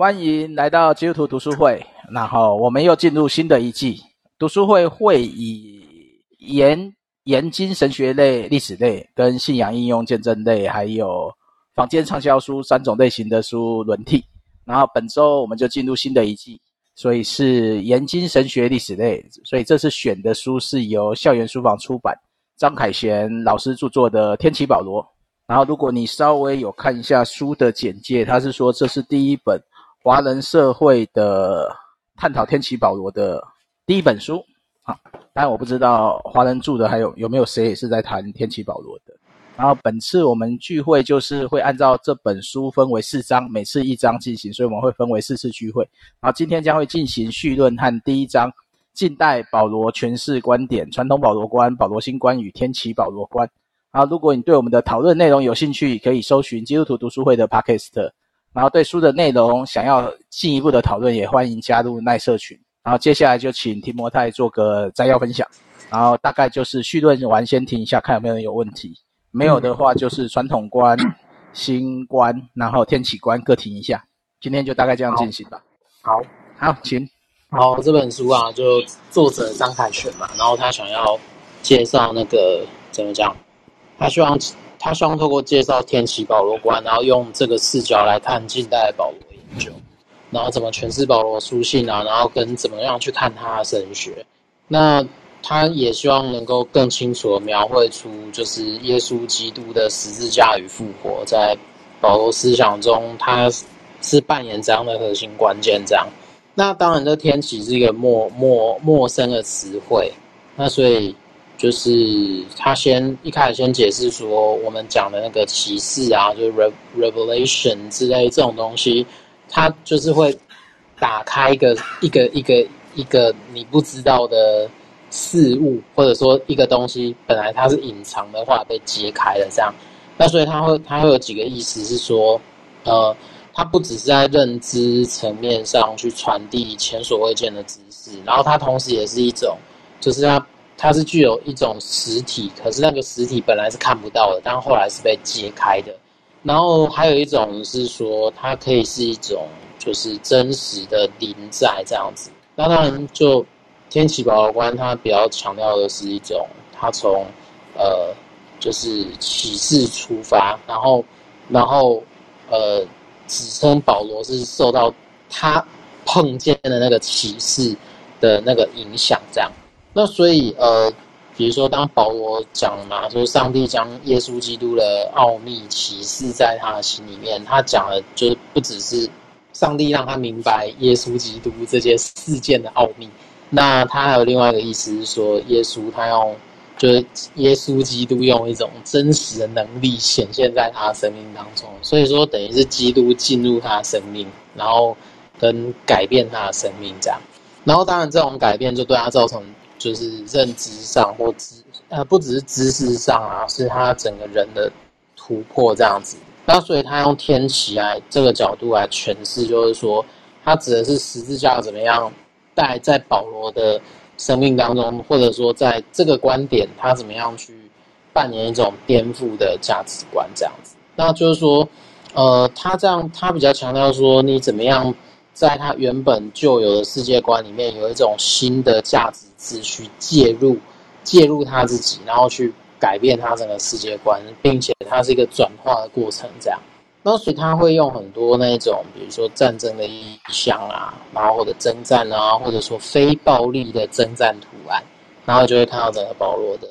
欢迎来到基督徒读书会。然后我们又进入新的一季，读书会会以研研经神学类、历史类、跟信仰应用见证类，还有坊间畅销书三种类型的书轮替。然后本周我们就进入新的一季，所以是研经神学历史类。所以这次选的书是由校园书房出版，张凯旋老师著作的《天启保罗》。然后如果你稍微有看一下书的简介，他是说这是第一本。华人社会的探讨天启保罗的第一本书啊，当然我不知道华人住的还有有没有谁也是在谈天启保罗的。然后本次我们聚会就是会按照这本书分为四章，每次一章进行，所以我们会分为四次聚会。然后今天将会进行绪论和第一章近代保罗诠释观点、传统保罗观、保罗新观与天启保罗观。然后如果你对我们的讨论内容有兴趣，可以搜寻基督徒读书会的 Podcast。然后对书的内容想要进一步的讨论，也欢迎加入奈社群。然后接下来就请提摩太做个摘要分享。然后大概就是绪论完，先停一下，看有没有人有问题。没有的话，就是传统观、新观，然后天启观各停一下。今天就大概这样进行吧。好，好，请。好，这本书啊，就作者张凯旋嘛，然后他想要介绍那个怎么讲？他希望。他希望透过介绍天启保罗观，然后用这个视角来看近代保罗研究，然后怎么诠释保罗书信啊，然后跟怎么样去看他的神学。那他也希望能够更清楚地描绘出，就是耶稣基督的十字架与复活，在保罗思想中，他是扮演这样的核心关键。这样，那当然，这天启是一个陌陌陌生的词汇，那所以。就是他先一开始先解释说，我们讲的那个启示啊，就是 revelation 之类这种东西，它就是会打开一个一个一个一个你不知道的事物，或者说一个东西本来它是隐藏的话被揭开了这样。那所以它会它会有几个意思是说，呃，它不只是在认知层面上去传递前所未见的知识，然后它同时也是一种，就是它。它是具有一种实体，可是那个实体本来是看不到的，但后来是被揭开的。然后还有一种是说，它可以是一种就是真实的临在这样子。那当然，就天启保罗观，它比较强调的是一种，它从呃就是启示出发，然后然后呃指称保罗是受到他碰见的那个启示的那个影响这样。那所以，呃，比如说，当保罗讲嘛，说上帝将耶稣基督的奥秘启示在他的心里面，他讲的就是不只是上帝让他明白耶稣基督这些事件的奥秘，那他还有另外一个意思是说，耶稣他用就是耶稣基督用一种真实的能力显现在他的生命当中，所以说等于是基督进入他的生命，然后跟改变他的生命这样，然后当然这种改变就对他造成。就是认知上或知呃，不只是知识上啊，是他整个人的突破这样子。那所以他用天启来这个角度来诠释，就是说他指的是十字架怎么样带在保罗的生命当中，或者说在这个观点他怎么样去扮演一种颠覆的价值观这样子。那就是说，呃，他这样他比较强调说，你怎么样在他原本就有的世界观里面有一种新的价值。秩序介入，介入他自己，然后去改变他整个世界观，并且它是一个转化的过程，这样。那所以他会用很多那种，比如说战争的意象啊，然后或者征战啊，或者说非暴力的征战图案，然后就会看到整个保罗的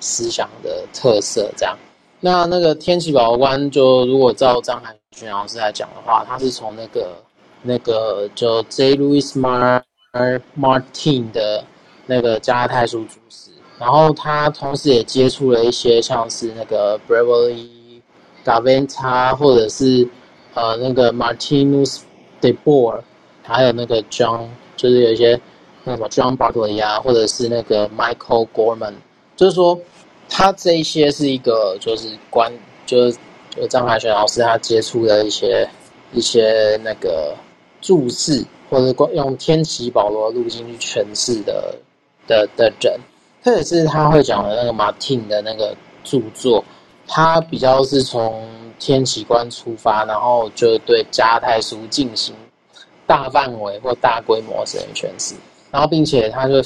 思想的特色，这样。那那个天启宝宝观，就如果照张凯旋老师来讲的话，他是从那个那个就 J. Louis Mar Martin 的。那个加拉太书主释，然后他同时也接触了一些像是那个 Beverly Gaventa 或者是呃那个 Martinus de Boer，还有那个 John，就是有一些那什么 John Barclay 啊，或者是那个 Michael Gorman，就是说他这一些是一个就是关就是就张海泉老师他接触的一些一些那个注释，或者用天启保罗路径去诠释的。的的人，特别是他会讲的那个马丁的那个著作，他比较是从天启观出发，然后就对加太书进行大范围或大规模神諭诠释，然后并且他就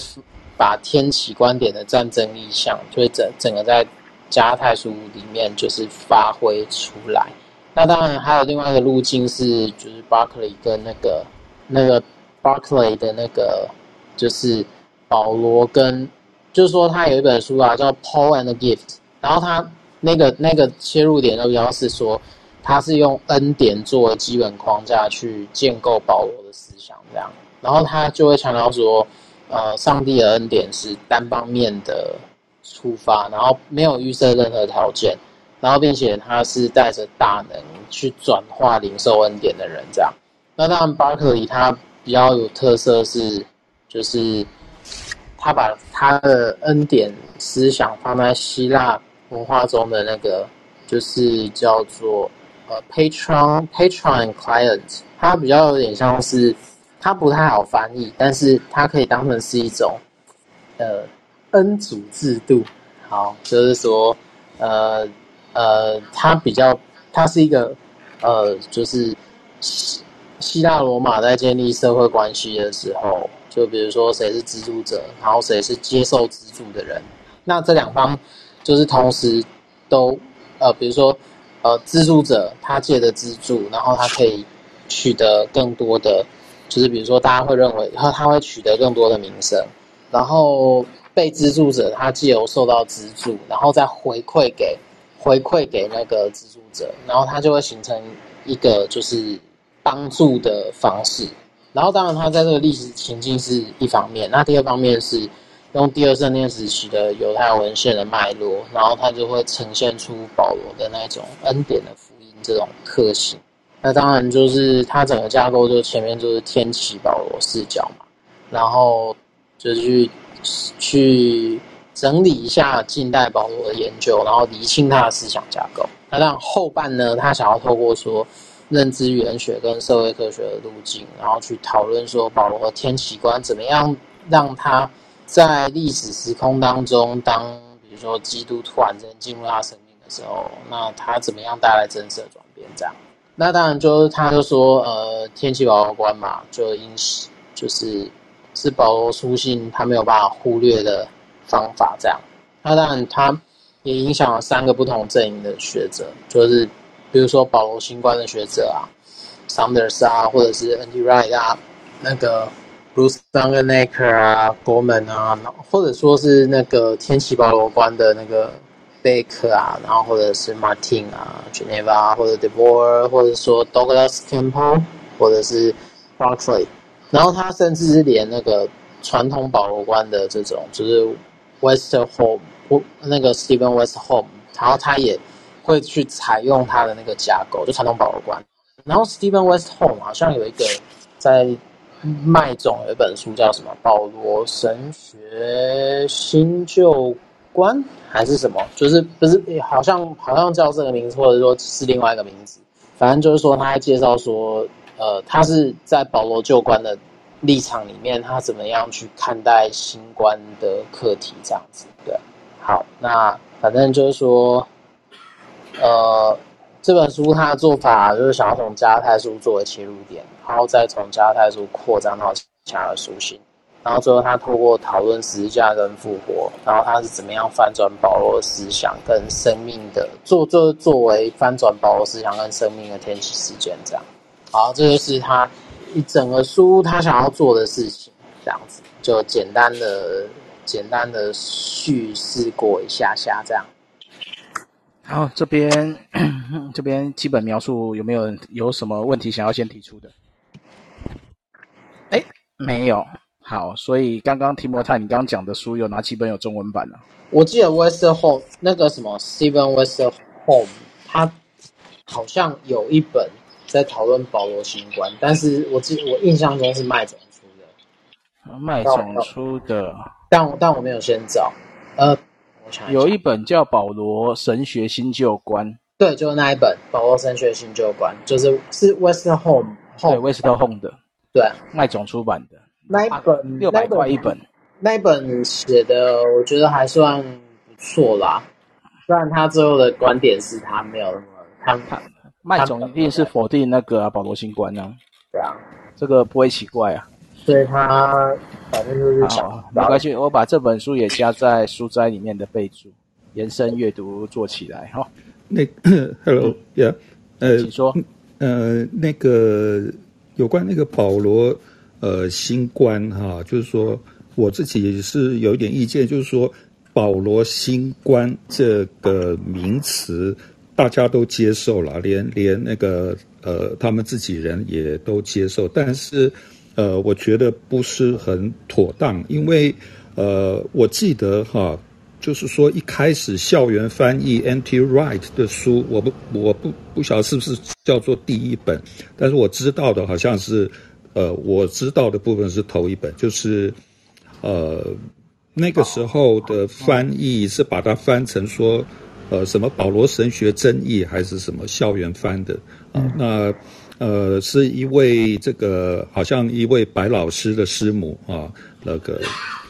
把天启观点的战争意象，就整整个在加太书里面就是发挥出来。那当然还有另外一个路径是，就是 Barclay 跟那个那个 Barclay 的那个就是保罗跟，就是说他有一本书啊叫 Paul and the Gift，然后他那个那个切入点都比较是说。他是用恩典作为基本框架去建构保罗的思想，这样，然后他就会强调说，呃，上帝的恩典是单方面的出发，然后没有预设任何条件，然后并且他是带着大能去转化零售恩典的人，这样。那当然，巴克里他比较有特色是，就是他把他的恩典思想放在希腊文化中的那个，就是叫做。呃，patron patron client，他比较有点像是，他不太好翻译，但是他可以当成是一种，呃，恩主制度。好，就是说，呃呃，它比较，它是一个，呃，就是希希腊罗马在建立社会关系的时候，就比如说谁是资助者，然后谁是接受资助的人，那这两方就是同时都，呃，比如说。呃，资助者他借的资助，然后他可以取得更多的，就是比如说大家会认为，然后他会取得更多的名声，然后被资助者他既有受到资助，然后再回馈给回馈给那个资助者，然后他就会形成一个就是帮助的方式，然后当然他在这个历史情境是一方面，那第二方面是。用第二圣殿时期的犹太文献的脉络，然后它就会呈现出保罗的那种恩典的福音这种特性。那当然就是它整个架构，就前面就是天启保罗视角嘛，然后就去去整理一下近代保罗的研究，然后厘清他的思想架构。那当然后半呢，他想要透过说认知语言学跟社会科学的路径，然后去讨论说保罗的天启观怎么样让他。在历史时空当中，当比如说基督突然间进入他生命的时候，那他怎么样带来真实的转变？这样，那当然就是他就说，呃，天启保罗观嘛，就因此就是是保罗书信他没有办法忽略的方法。这样，那当然他也影响了三个不同阵营的学者，就是比如说保罗新观的学者啊，Saunders 啊，或者是 N.T. Wright 啊，那个。Bruce Longenecker 啊，Gorman 啊，或者说是那个天启保罗观的那个贝克啊，然后或者是 Martin 啊，Geneva 或者 DeBoer，或者说 Douglas Campbell，或者是 Barclay，然后他甚至是连那个传统保罗观的这种，就是 Westholm，那个 Stephen Westholm，然后他也会去采用他的那个架构，就传统保罗观。然后 Stephen Westholm 好像有一个在。麦总有一本书叫什么《保罗神学新旧观》还是什么？就是不是好像好像叫这个名字，或者说是另外一个名字。反正就是说，他还介绍说，呃，他是在保罗旧观的立场里面，他怎么样去看待新冠的课题，这样子。对，好，那反正就是说，呃。这本书它的做法就是想要从加太书作为切入点，然后再从加太书扩张到其他的书信，然后最后他透过讨论十字架跟复活，然后他是怎么样翻转保罗思想跟生命的做，作作为翻转保罗思想跟生命的天启事件这样。好，这就是他一整个书他想要做的事情，这样子就简单的简单的叙事过一下下这样。好，这边这边基本描述有没有有什么问题想要先提出的？哎，没有。好，所以刚刚提摩泰，你刚刚讲的书有哪几本有中文版呢？我记得 Westerholm 那个什么 Stephen Westerholm，他好像有一本在讨论保罗新观，但是我记我印象中是麦总出的。麦总出的，但但，但我没有先找，呃。有一本叫《保罗神学新旧观》，对，就是那一本《保罗神学新旧观》，就是是 Western Home 对 Western Home 的，对，麦总出版的那一本六百块一本，那一本写的我觉得还算不错啦。虽然他最后的观点是他没有那么，他他麦总一定是否定那个、啊、保罗新观呢、啊？对啊，这个不会奇怪啊。所以他反正就是好，没关系，我把这本书也加在书斋里面的备注，延伸阅读做起来哈。那 Hello，Yeah，呃，请说，呃，那个有关那个保罗呃新观哈，就是说我自己是有一点意见，就是说保罗新观这个名词大家都接受了，连连那个呃他们自己人也都接受，但是。呃，我觉得不是很妥当，因为呃，我记得哈，就是说一开始校园翻译 N.T. Wright 的书，我不我不不晓得是不是叫做第一本，但是我知道的好像是，呃，我知道的部分是头一本，就是呃那个时候的翻译是把它翻成说，呃，什么保罗神学争议还是什么校园翻的啊，呃，那。呃，是一位这个好像一位白老师的师母啊，那个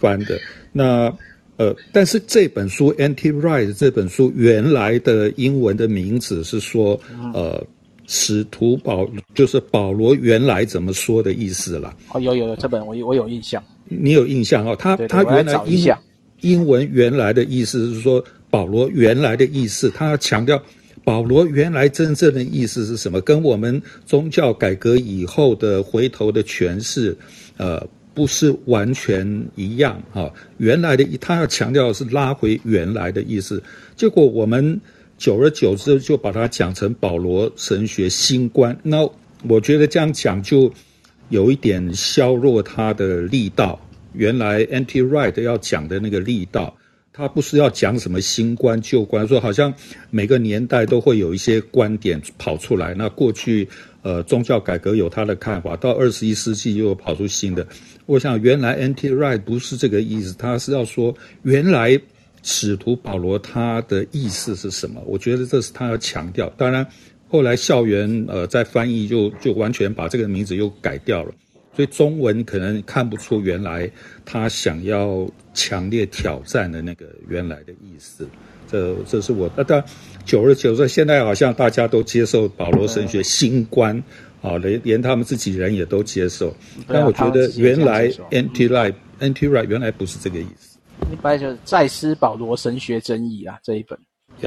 翻的。那呃，但是这本书《N.T. Wright》这本书原来的英文的名字是说，呃，使徒保就是保罗原来怎么说的意思了。哦，有有有，这本我我有印象。你有印象哦？他他原来英英文原来的意思是说保罗原来的意思，他要强调。保罗原来真正的意思是什么？跟我们宗教改革以后的回头的诠释，呃，不是完全一样哈。原来的他要强调是拉回原来的意思，结果我们久而久之就把它讲成保罗神学新观。那我觉得这样讲就有一点削弱他的力道。原来 anti right 要讲的那个力道。他不是要讲什么新观旧观，说好像每个年代都会有一些观点跑出来。那过去呃宗教改革有他的看法，到二十一世纪又跑出新的。我想原来 N.T. Wright 不是这个意思，他是要说原来使徒保罗他的意思是什么？我觉得这是他要强调。当然后来校园呃在翻译就就完全把这个名字又改掉了。所以中文可能看不出原来他想要强烈挑战的那个原来的意思，这这是我。那但久而久之，现在好像大家都接受保罗神学新观，啊，连连他们自己人也都接受。但我觉得原来 N.T. Wright N.T. Wright 原来不是这个意思。一般就是再思保罗神学争议啊这一本。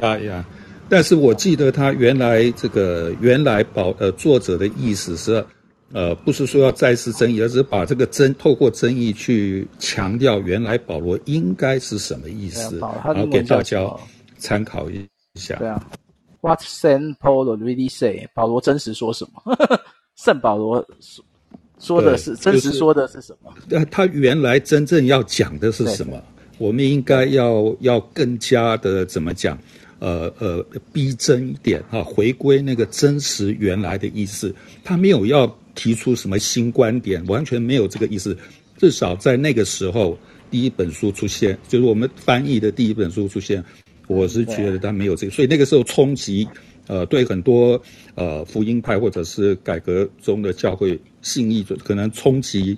呀呀，但是我记得他原来这个原来保呃作者的意思是。呃，不是说要再次争议，而是把这个争透过争议去强调原来保罗应该是什么意思，啊、然后给大家参考一下。对啊，What Saint Paul really say？保罗真实说什么？圣保罗说说的是真实说的是什么？呃，他原来真正要讲的是什么？我们应该要要更加的怎么讲？呃呃，逼真一点哈，回归那个真实原来的意思。他没有要。提出什么新观点，完全没有这个意思。至少在那个时候，第一本书出现，就是我们翻译的第一本书出现，我是觉得他没有这个。所以那个时候冲击，呃，对很多呃福音派或者是改革中的教会信义可能冲击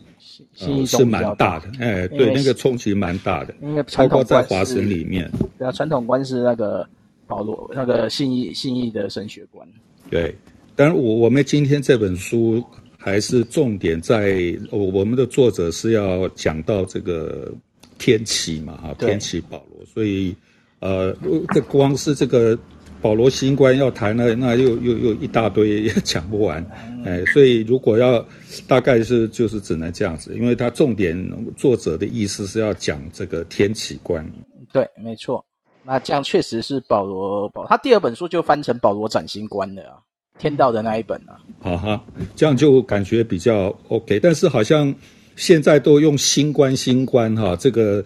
是蛮大的。哎，对，那个冲击蛮大的。因为包括在华神里面，对啊，传统观是那个保罗那个信义信义的神学观。对，当然我我们今天这本书。还是重点在我我们的作者是要讲到这个天启嘛哈，天启保罗，所以呃，这光是这个保罗新观要谈呢，那又又又一大堆也讲不完，哎，所以如果要大概是就是只能这样子，因为他重点作者的意思是要讲这个天启观。对，没错，那这样确实是保罗保他第二本书就翻成保罗崭新观了啊。天道的那一本啊，好哈，这样就感觉比较 OK。但是好像现在都用新观新观哈，这个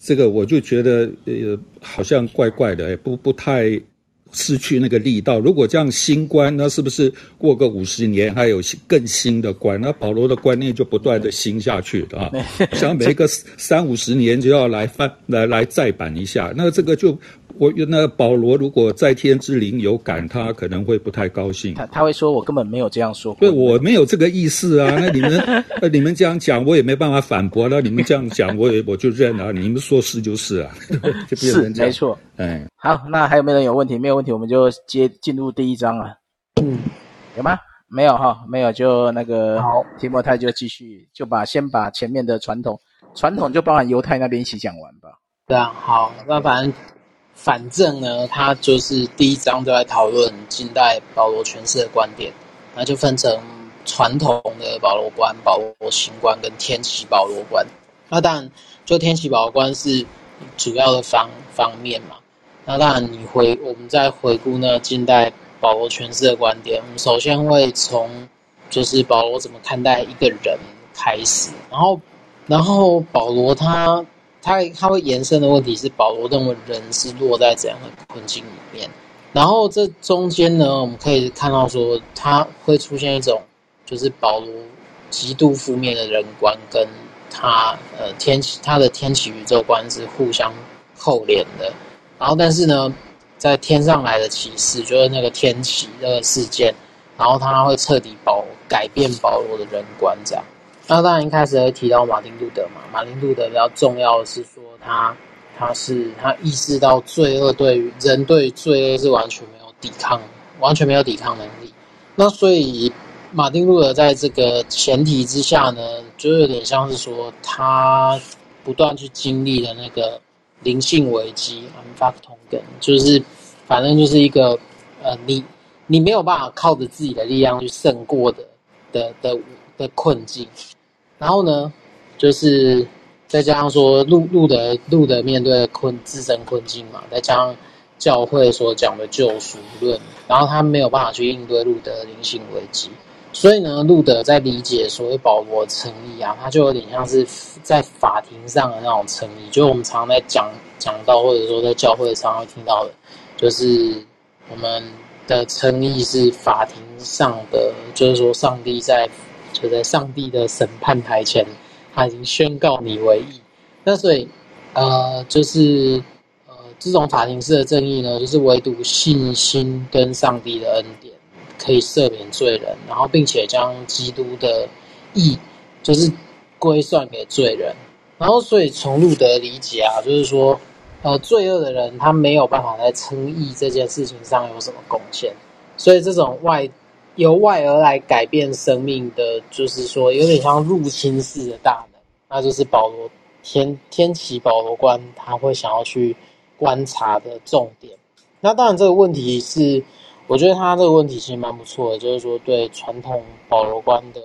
这个我就觉得呃好像怪怪的，也不不太失去那个力道。如果这样新观，那是不是过个五十年还有更新的观？那保罗的观念就不断的新下去啊，像每一个三五十年就要来翻来来再版一下，那这个就。我那保罗如果在天之灵有感，他可能会不太高兴。他他会说：“我根本没有这样说过。”对，我没有这个意思啊。那你们 那你们这样讲，我也没办法反驳。那你们这样讲，我也我就认了。你们说是就是啊，就变成这样。是没错。哎，好，那还有没有人有问题？没有问题，我们就接进入第一章了。嗯，有吗？没有哈，没有，就那个好提摩太就继续就把先把前面的传统传统就包含犹太那边一起讲完吧。对啊，好，那反正反正呢，他就是第一章都在讨论近代保罗诠释的观点，那就分成传统的保罗观、保罗新观跟天启保罗观。那当然，就天启保罗观是主要的方方面嘛。那当然，你回我们再回顾那近代保罗诠释的观点，我们首先会从就是保罗怎么看待一个人开始，然后然后保罗他他他会延伸的问题是，保罗认为人是落在怎样的困境里面，然后这中间呢，我们可以看到说，他会出现一种就是保罗极度负面的人观，跟他呃天启他的天启宇宙观是互相扣连的。然后，但是呢，在天上来的启示，就是那个天启那个事件，然后他会彻底保改变保罗的人观，这样。那当然一开始会提到马丁路德嘛，马丁路德比较重要的是说他，他是他意识到罪恶对于人对罪恶是完全没有抵抗，完全没有抵抗能力。那所以马丁路德在这个前提之下呢，就有点像是说他不断去经历的那个。灵性危机，Anfechtung 就是，反正就是一个，呃，你你没有办法靠着自己的力量去胜过的的的的困境。然后呢，就是再加上说路路德路德面对困自身困境嘛，再加上教会所讲的救赎论，然后他没有办法去应对路德的灵性危机。所以呢，路德在理解所谓保罗的称义啊，他就有点像是在法庭上的那种称义，就是我们常常在讲讲到，或者说在教会上会听到的，就是我们的称义是法庭上的，就是说上帝在就在上帝的审判台前，他已经宣告你为义。那所以呃，就是呃，这种法庭式的正义呢，就是唯独信心跟上帝的恩典。可以赦免罪人，然后并且将基督的义就是归算给罪人，然后所以从路德理解啊，就是说，呃，罪恶的人他没有办法在称义这件事情上有什么贡献，所以这种外由外而来改变生命的，就是说有点像入侵式的大能，那就是保罗天天启保罗观他会想要去观察的重点。那当然这个问题是。我觉得他这个问题其实蛮不错的，就是说对传统保罗观的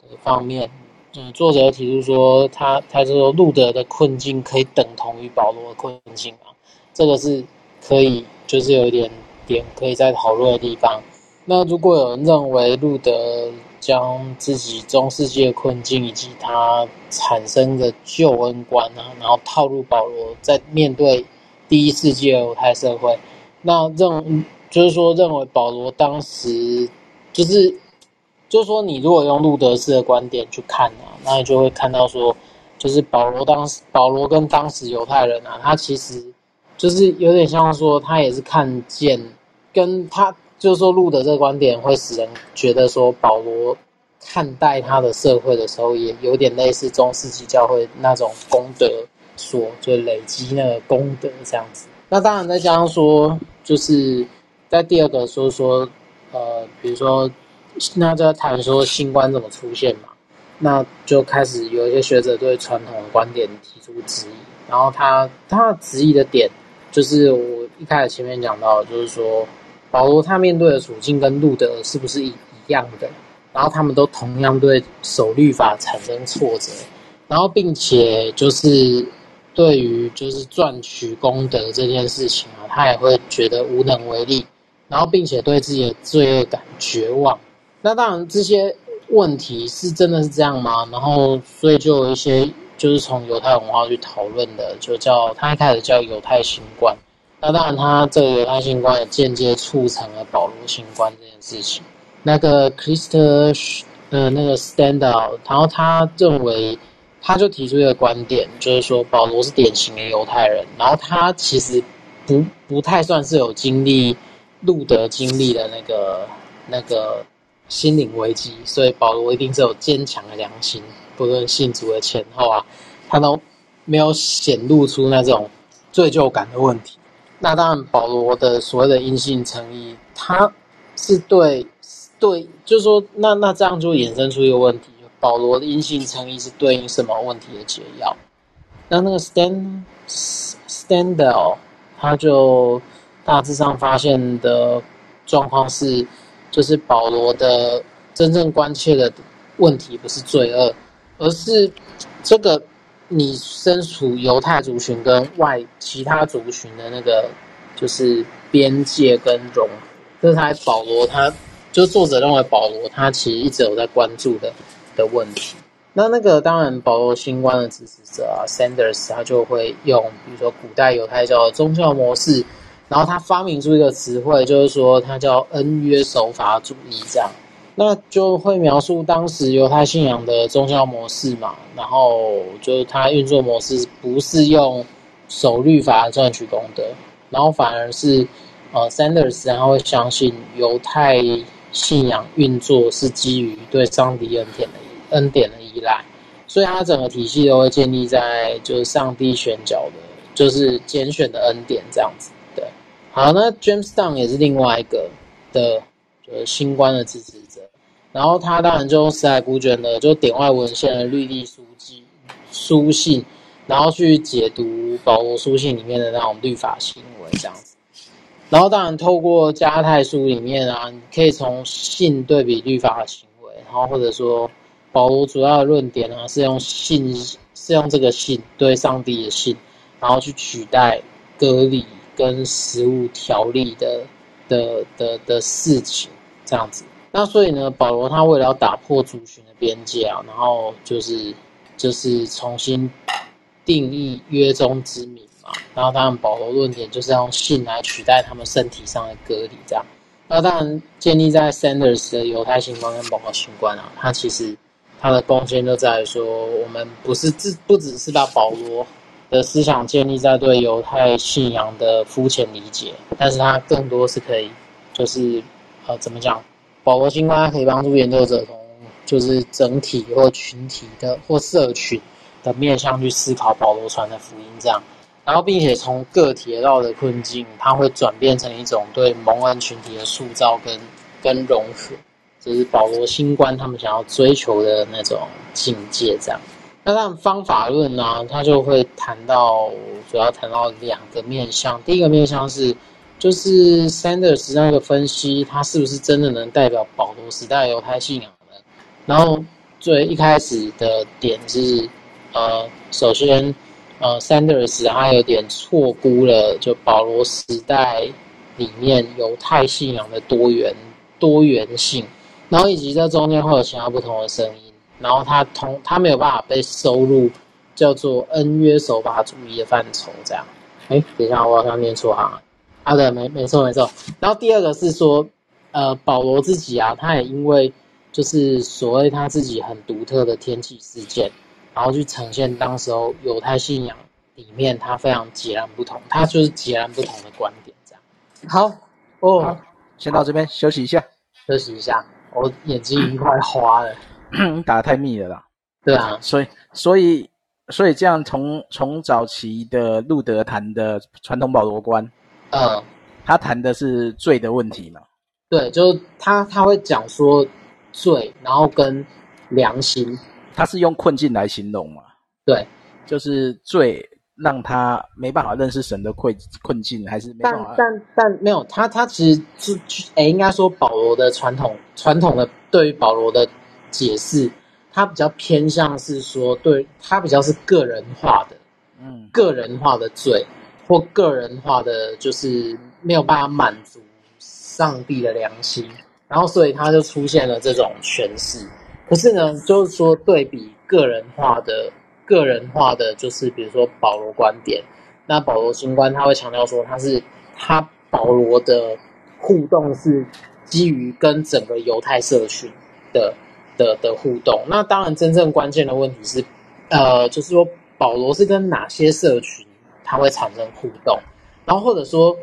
的方面，嗯，作者提出说他他就说路德的困境可以等同于保罗的困境啊，这个是可以就是有一点点可以再讨论的地方。那如果有人认为路德将自己中世纪的困境以及他产生的救恩观啊，然后套入保罗在面对第一世纪犹太社会，那这种。就是说，认为保罗当时就是，就是说，你如果用路德式的观点去看啊，那你就会看到说，就是保罗当时，保罗跟当时犹太人啊，他其实就是有点像说，他也是看见，跟他就是说，路德这个观点会使人觉得说，保罗看待他的社会的时候，也有点类似中世纪教会那种功德所，就累积那个功德这样子。那当然再加上说，就是。在第二个说说，呃，比如说，那就在谈说新冠怎么出现嘛，那就开始有一些学者对传统的观点提出质疑，然后他他质疑的点，就是我一开始前面讲到，就是说保罗他面对的处境跟路德是不是一一样的，然后他们都同样对守律法产生挫折，然后并且就是。对于就是赚取功德这件事情啊，他也会觉得无能为力，然后并且对自己的罪恶感绝望。那当然这些问题是真的是这样吗？然后所以就有一些就是从犹太文化去讨论的，就叫他一开始叫犹太新冠。那当然他这个犹太新观也间接促成了保罗新观这件事情。那个 Christ 呃那个 Standout，然后他认为。他就提出一个观点，就是说保罗是典型的犹太人，然后他其实不不太算是有经历路德经历的那个那个心灵危机，所以保罗一定是有坚强的良心，不论信主的前后啊，他都没有显露出那种罪疚感的问题。那当然，保罗的所谓的阴性诚意，他是对对，就是说，那那这样就衍生出一个问题：保罗的阴性诚意是对应什么问题的解药？那那个 Stand Standel 他就大致上发现的状况是，就是保罗的真正关切的问题不是罪恶，而是这个你身处犹太族群跟外其他族群的那个就是边界跟融合，这是他保罗他。就作者认为保罗他其实一直有在关注的的问题。那那个当然保罗新官的支持者啊，Sanders 他就会用比如说古代犹太教的宗教模式，然后他发明出一个词汇，就是说他叫恩约守法主义这样。那就会描述当时犹太信仰的宗教模式嘛，然后就是他运作模式不是用守律法赚取功德，然后反而是呃 Sanders 他会相信犹太。信仰运作是基于对上帝恩典的恩典的依赖，所以它整个体系都会建立在就是上帝选角的，就是拣选的恩典这样子。对，好，那 James Dunn 也是另外一个的，就是新官的支持。然后他当然就用史海古卷的，就典外文献的律例书记书信，然后去解读保罗书信里面的那种律法行为这样子。然后当然透过加泰书里面啊，你可以从信对比律法的行为，然后或者说保罗主要的论点啊，是用信是用这个信对上帝的信，然后去取代割礼跟食物条例的的的，的事情这样子。那所以呢，保罗他为了要打破族群的边界啊，然后就是就是重新定义约中之名。然后，当然，保罗论点就是用信来取代他们身体上的隔离，这样。那当然，建立在 Sanders 的犹太新观跟保罗新观啊，他其实他的贡献就在于说，我们不是只不只是把保罗的思想建立在对犹太信仰的肤浅理解，但是他更多是可以，就是呃，怎么讲？保罗新观可以帮助研究者从就是整体或群体的或社群的面向去思考保罗传的福音，这样。然后，并且从个体到的困境，它会转变成一种对蒙恩群体的塑造跟跟融合，就是保罗新观他们想要追求的那种境界。这样，那当然方法论呢、啊，他就会谈到主要谈到两个面向。第一个面向是，就是 Sanders 那个分析，他是不是真的能代表保罗时代犹太信仰呢？然后最一开始的点是，呃，首先。呃，Sanders 他有点错估了，就保罗时代里面犹太信仰的多元多元性，然后以及这中间会有其他不同的声音，然后他同他没有办法被收入叫做恩约守法主义的范畴，这样。哎，等一下，我好像念错行啊。啊，对，没没错没错。然后第二个是说，呃，保罗自己啊，他也因为就是所谓他自己很独特的天气事件。然后去呈现当时候犹太信仰里面，他非常截然不同，他就是截然不同的观点，这样。好，哦，好先到这边休息一下，休息一下，我眼睛已经快花了，打得太密了啦。对啊，所以，所以，所以这样从从早期的路德谈的传统保罗观，嗯，他谈的是罪的问题嘛？对，就他他会讲说罪，然后跟良心。他是用困境来形容嘛？对，就是罪让他没办法认识神的困困境，还是没办法？但但但没有他，他其实是诶，应该说保罗的传统传统的对于保罗的解释，他比较偏向是说，对他比较是个人化的，嗯，个人化的罪或个人化的，就是没有办法满足上帝的良心，然后所以他就出现了这种诠释。可是呢，就是说对比个人化的、个人化的，就是比如说保罗观点，那保罗新观他会强调说，他是他保罗的互动是基于跟整个犹太社群的的的互动。那当然，真正关键的问题是，呃，就是说保罗是跟哪些社群他会产生互动，然后或者说，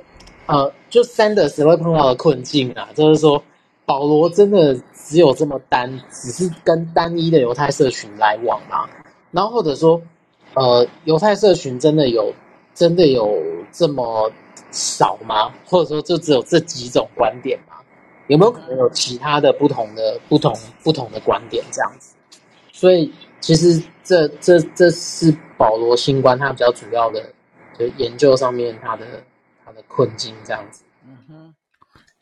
呃，就 Sanders 会碰到的困境啊，就是说保罗真的。只有这么单，只是跟单一的犹太社群来往吗？然后或者说，呃，犹太社群真的有真的有这么少吗？或者说，就只有这几种观点吗？有没有可能有其他的不同的、不同、不同的观点这样子？所以其实这、这、这是保罗新观他比较主要的，就研究上面他的、他的困境这样子。嗯哼。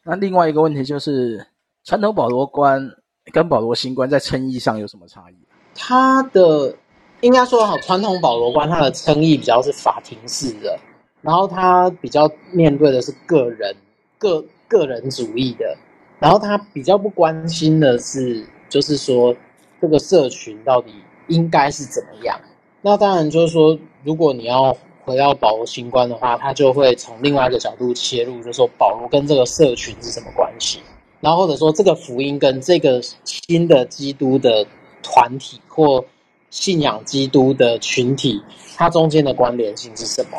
那另外一个问题就是，传统保罗观跟保罗新观在称义上有什么差异？他的应该说好，传统保罗观他的称义比较是法庭式的，然后他比较面对的是个人、个个人主义的，然后他比较不关心的是，就是说这个社群到底应该是怎么样。那当然就是说，如果你要回到保罗新观的话，他就会从另外一个角度切入，就是说保罗跟这个社群是什么关系，然后或者说这个福音跟这个新的基督的。团体或信仰基督的群体，它中间的关联性是什么？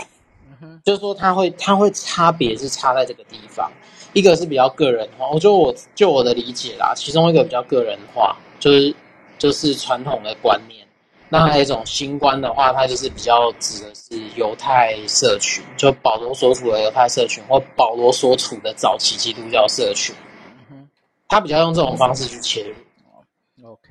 就是说，它会它会差别是差在这个地方。一个是比较个人化，我觉得我就我的理解啦，其中一个比较个人化，就是就是传统的观念。那还有一种新官的话，它就是比较指的是犹太社群，就保罗所处的犹太社群，或保罗所处的早期基督教社群。嗯哼，他比较用这种方式去切入。OK。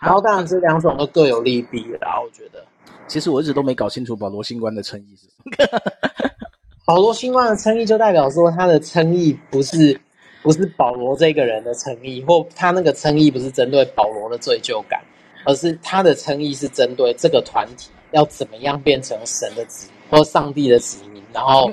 然后当然，这两种都各有利弊啦。我觉得，其实我一直都没搞清楚保罗新官的称义是什么。保罗新官的称义就代表说，他的称义不是不是保罗这个人的称义，或他那个称义不是针对保罗的罪疚感，而是他的称义是针对这个团体要怎么样变成神的子民或上帝的子民。然后，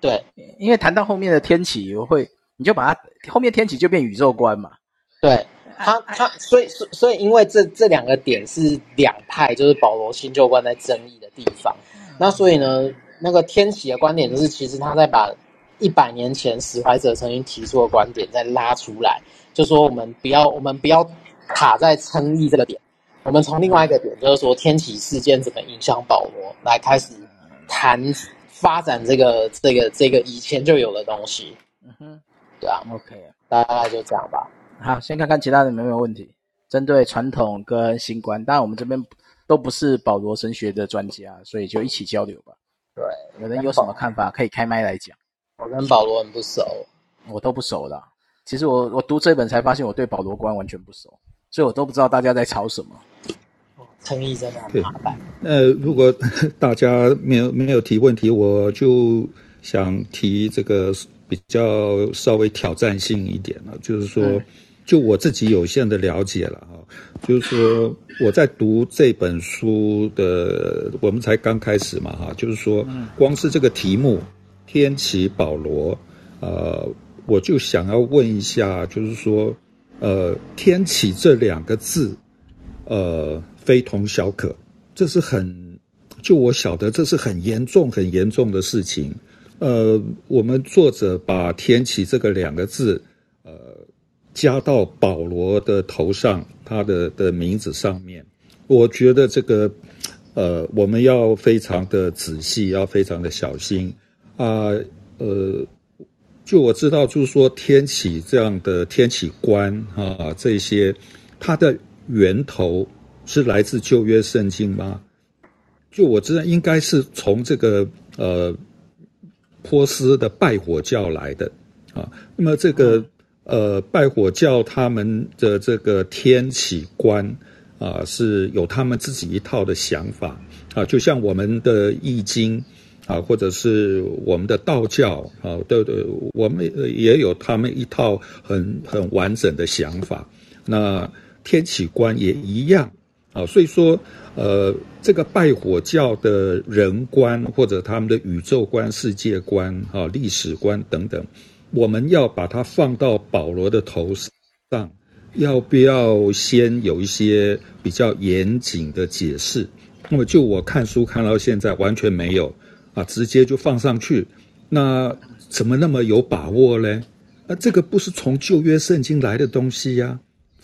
对，因为谈到后面的天启，我会你就把它后面天启就变宇宙观嘛，对。他他所以所所以因为这这两个点是两派，就是保罗新旧观在争议的地方。那所以呢，那个天启的观点就是，其实他在把一百年前史怀者曾经提出的观点再拉出来，就说我们不要我们不要卡在称义这个点，我们从另外一个点，就是说天启事件怎么影响保罗，来开始谈发展这个这个这个以前就有的东西。嗯哼，对啊，OK，大概就这样吧。好，先看看其他人有没有问题。针对传统跟新观，当然我们这边都不是保罗神学的专家，所以就一起交流吧。对，有人有什么看法可以开麦来讲。我跟保罗很不熟，我都不熟的。其实我我读这本才发现我对保罗观完全不熟，所以我都不知道大家在吵什么。称义真的很麻烦。呃，如果 大家没有没有提问题，我就想提这个比较稍微挑战性一点了，就是说。嗯就我自己有限的了解了哈，就是说我在读这本书的，我们才刚开始嘛哈，就是说光是这个题目“天启保罗”，呃，我就想要问一下，就是说，呃，“天启”这两个字，呃，非同小可，这是很，就我晓得这是很严重、很严重的事情。呃，我们作者把“天启”这个两个字，呃。加到保罗的头上，他的的名字上面，我觉得这个，呃，我们要非常的仔细，要非常的小心啊，呃，就我知道，就是说天启这样的天启观啊，这些它的源头是来自旧约圣经吗？就我知道，应该是从这个呃波斯的拜火教来的啊，那么这个。呃，拜火教他们的这个天启观啊，呃，是有他们自己一套的想法啊，就像我们的易经啊，或者是我们的道教啊，对对，我们也有他们一套很很完整的想法。那天启观也一样啊，所以说，呃，这个拜火教的人观或者他们的宇宙观、世界观啊、历史观等等。我们要把它放到保罗的头上，要不要先有一些比较严谨的解释？那么就我看书看到现在完全没有啊，直接就放上去，那怎么那么有把握呢？啊，这个不是从旧约圣经来的东西呀，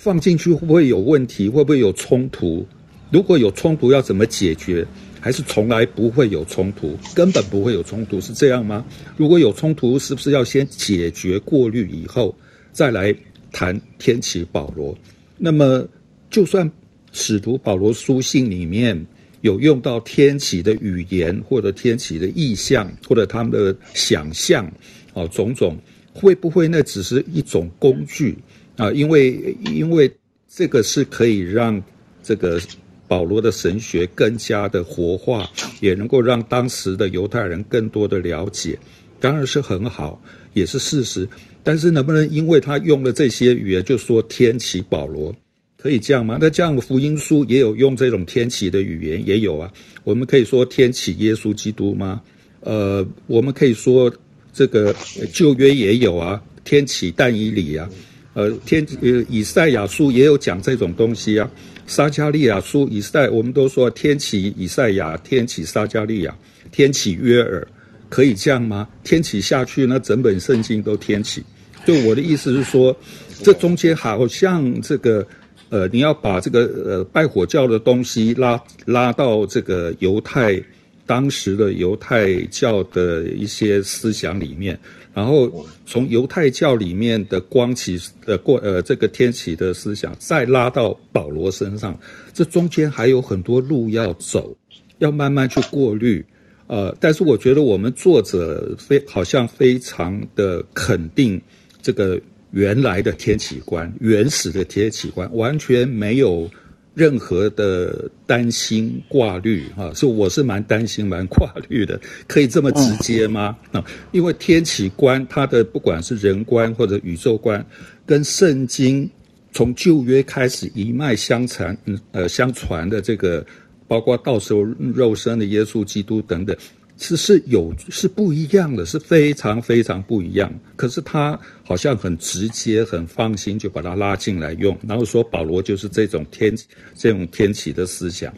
放进去会不会有问题？会不会有冲突？如果有冲突，要怎么解决？还是从来不会有冲突，根本不会有冲突，是这样吗？如果有冲突，是不是要先解决过滤以后，再来谈天启保罗？那么，就算使徒保罗书信里面有用到天启的语言，或者天启的意象，或者他们的想象，啊，种种会不会那只是一种工具啊？因为因为这个是可以让这个保罗的神学更加的活化，也能够让当时的犹太人更多的了解，当然是很好，也是事实。但是能不能因为他用了这些语言，就说天启保罗？可以这样吗？那这样福音书也有用这种天启的语言，也有啊。我们可以说天启耶稣基督吗？呃，我们可以说这个旧约也有啊，天启但以理啊。呃，天呃以赛亚书也有讲这种东西啊。撒迦利亚书以赛，我们都说天启以赛亚，天启撒迦利亚，天启约尔，可以这样吗？天启下去，那整本圣经都天启。就我的意思是说，这中间好像这个。呃，你要把这个呃拜火教的东西拉拉到这个犹太当时的犹太教的一些思想里面，然后从犹太教里面的光启呃过呃这个天启的思想再拉到保罗身上，这中间还有很多路要走，要慢慢去过滤。呃，但是我觉得我们作者非好像非常的肯定这个。原来的天启观，原始的天启观，完全没有任何的担心挂虑啊！所以我是蛮担心、蛮挂虑的。可以这么直接吗？啊，因为天启观它的不管是人观或者宇宙观，跟圣经从旧约开始一脉相传，呃，相传的这个，包括到时候肉身的耶稣基督等等。是是有是不一样的，是非常非常不一样。可是他好像很直接、很放心，就把他拉进来用，然后说保罗就是这种天这种天启的思想，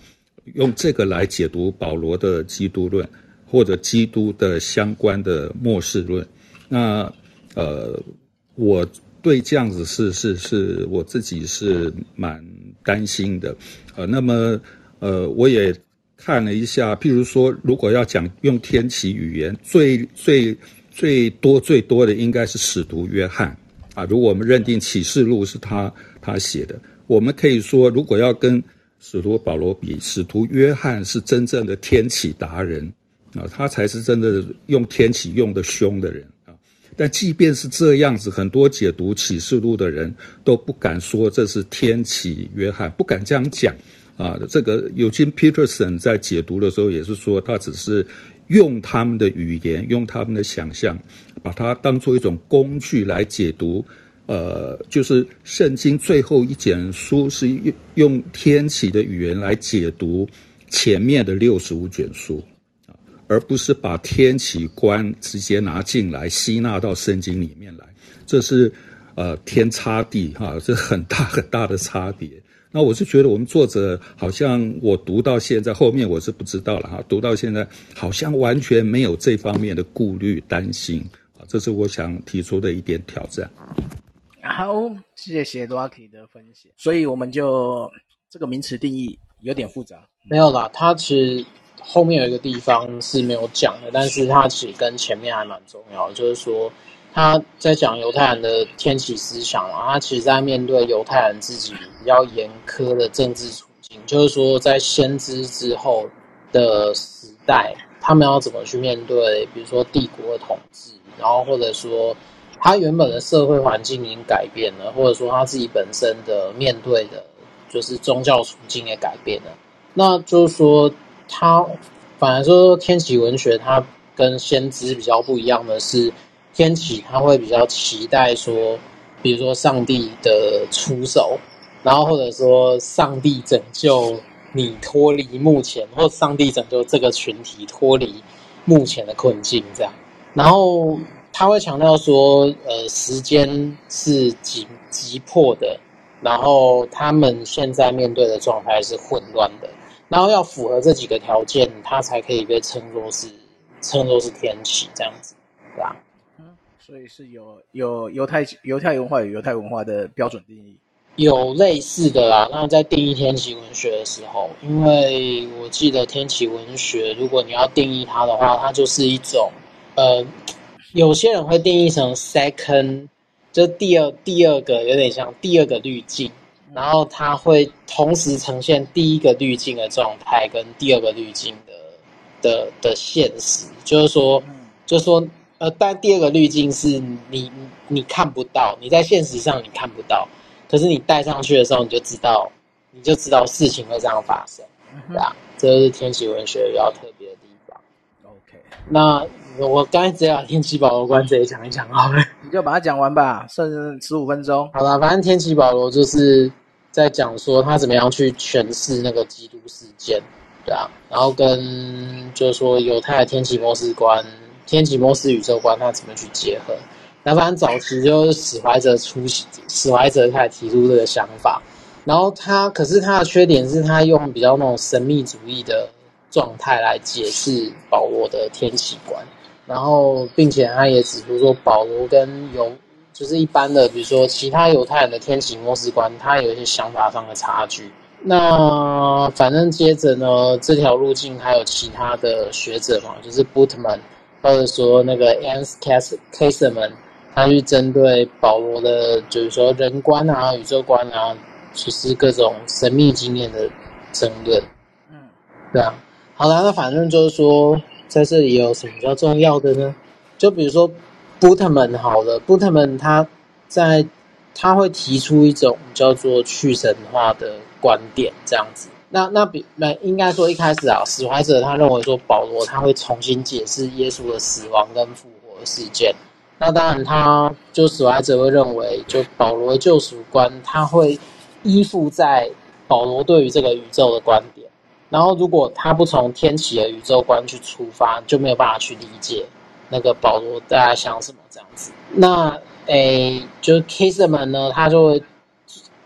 用这个来解读保罗的基督论或者基督的相关的末世论。那呃，我对这样子是是是我自己是蛮担心的。呃，那么呃，我也。看了一下，譬如说，如果要讲用天启语言，最最最多最多的应该是使徒约翰啊。如果我们认定启示录是他他写的，我们可以说，如果要跟使徒保罗比，使徒约翰是真正的天启达人啊，他才是真的用天启用得凶的人啊。但即便是这样子，很多解读启示录的人都不敢说这是天启约翰，不敢这样讲。啊，这个 Eugene Peterson 在解读的时候也是说，他只是用他们的语言，用他们的想象，把它当做一种工具来解读。呃，就是圣经最后一卷书是用用天启的语言来解读前面的六十五卷书，而不是把天启观直接拿进来吸纳到圣经里面来。这是呃天差地哈，这很大很大的差别。那我是觉得，我们作者好像我读到现在，后面我是不知道了哈。读到现在，好像完全没有这方面的顾虑、担心啊，这是我想提出的一点挑战。好，谢谢罗阿 K 的分析。所以我们就这个名词定义有点复杂。没有啦，它其实后面有一个地方是没有讲的，但是它其实跟前面还蛮重要的，就是说。他在讲犹太人的天启思想嘛，他其实在面对犹太人自己比较严苛的政治处境，就是说在先知之后的时代，他们要怎么去面对，比如说帝国的统治，然后或者说他原本的社会环境已经改变了，或者说他自己本身的面对的，就是宗教处境也改变了，那就是说他反而说天启文学它跟先知比较不一样的是。天启他会比较期待说，比如说上帝的出手，然后或者说上帝拯救你脱离目前，或上帝拯救这个群体脱离目前的困境这样。然后他会强调说，呃，时间是急急迫的，然后他们现在面对的状态是混乱的，然后要符合这几个条件，他才可以被称作是称作是天启这样子，对吧？所以是有有犹太犹太文化有犹太文化的标准定义，有类似的啦。那在定义天启文学的时候，因为我记得天启文学，如果你要定义它的话，它就是一种呃，有些人会定义成 second，就第二第二个有点像第二个滤镜，然后它会同时呈现第一个滤镜的状态跟第二个滤镜的的的现实，就是说，就是说。呃，但第二个滤镜是你你，看不到，你在现实上你看不到，可是你戴上去的时候，你就知道，你就知道事情会这样发生，嗯、对啊，这就是天启文学比较特别的地方。OK，那我刚才只把天启保罗观这里讲一讲好了，你就把它讲完吧，剩十五分钟。好了，反正天启保罗就是在讲说他怎么样去诠释那个基督事件，对啊，然后跟就是说犹太的天启末世观。天启末世宇宙观，他怎么去结合？那反正早期就是史怀哲出，史怀哲开始提出这个想法，然后他可是他的缺点是他用比较那种神秘主义的状态来解释保罗的天启观，然后并且他也指出说保罗跟犹就是一般的，比如说其他犹太人的天启末世观，他有一些想法上的差距。那反正接着呢，这条路径还有其他的学者嘛，就是 Bultmann 或者说那个 Ernst Käsemann，他去针对保罗的，就是说人观啊、宇宙观啊，其实各种神秘经验的争论。嗯，对啊。好啦，那反正就是说，在这里有什么比较重要的呢？就比如说 Bultmann 好了，Bultmann 他在他会提出一种叫做去神化的观点，这样子。那那比那应该说一开始啊，史怀哲他认为说保罗他会重新解释耶稣的死亡跟复活事件。那当然，他就史怀哲会认为，就保罗的救赎观他会依附在保罗对于这个宇宙的观点。然后，如果他不从天启的宇宙观去出发，就没有办法去理解那个保罗大家想什么这样子。那诶，就 Kissman 呢，他就会。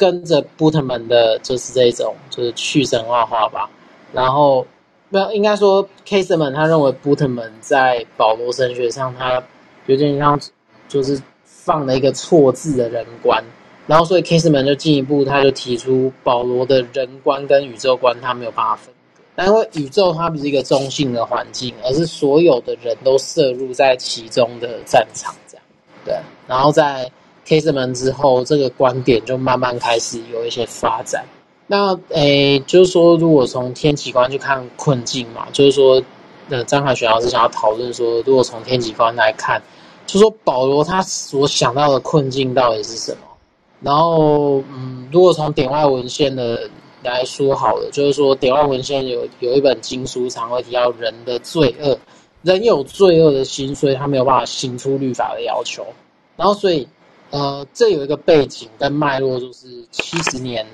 跟着布特曼的就是这种，就是去神话化吧。然后，没有应该说，Käsemann 他认为布特曼在保罗神学上，他有点像就是放了一个错字的人观。然后，所以 Käsemann 就进一步，他就提出保罗的人观跟宇宙观他没有办法分割。但因为宇宙它不是一个中性的环境，而是所有的人都摄入在其中的战场，这样对。然后在 Käsemann 之后，这个观点就慢慢开始有一些发展。那诶，就是说，如果从天启观去看困境嘛，就是说，呃，张凯旋老师想要讨论说，如果从天启观来看，就说保罗他所想到的困境到底是什么？然后，嗯，如果从典外文献的来说好了，就是说典外文献有有一本经书常会提到人的罪恶，人有罪恶的心，所以他没有办法行出律法的要求。然后，所以。呃，这有一个背景跟脉络，就是七十年，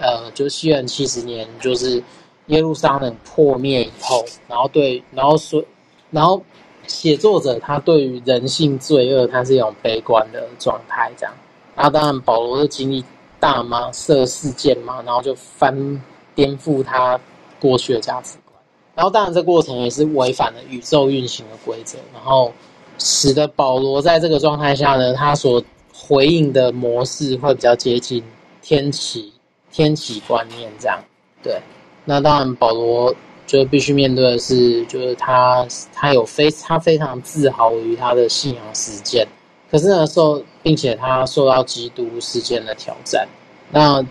呃，就是西元七十年，就是耶路撒冷破灭以后，然后对，然后说，然后写作者他对于人性罪恶，他是一种悲观的状态，这样。然后当然保罗的经历大马色事件嘛，然后就翻颠覆他过去的价值观，然后当然这过程也是违反了宇宙运行的规则，然后使得保罗在这个状态下呢，他所回应的模式会比较接近天启天启观念这样，对。那当然，保罗就必须面对的是，就是他他有非他非常自豪于他的信仰实践，可是呢受，并且他受到基督事件的挑战。那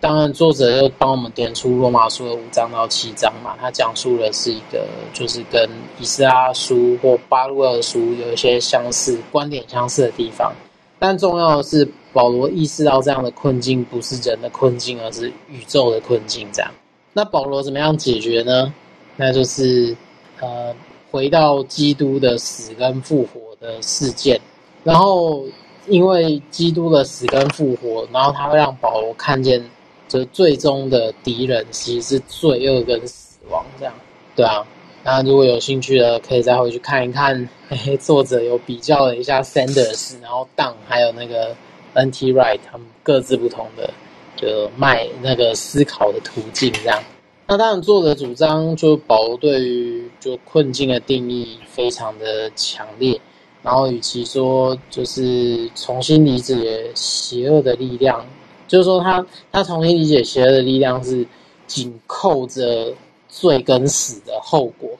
当然，作者又帮我们点出罗马书的五章到七章嘛，他讲述的是一个就是跟以斯拉书或巴录二书有一些相似观点相似的地方。但重要的是，保罗意识到这样的困境不是人的困境，而是宇宙的困境。这样，那保罗怎么样解决呢？那就是，呃，回到基督的死跟复活的事件。然后，因为基督的死跟复活，然后他会让保罗看见，这最终的敌人其实是罪恶跟死亡。这样，对啊。那如果有兴趣的，可以再回去看一看。嘿嘿，作者有比较了一下 Sanders，然后 Dunn 还有那个 N.T. Wright，他们各自不同的就卖那个思考的途径这样。那当然，作者主张就保罗对于就困境的定义非常的强烈。然后，与其说就是重新理解邪恶的力量，就是说他他重新理解邪恶的力量是紧扣着。罪跟死的后果，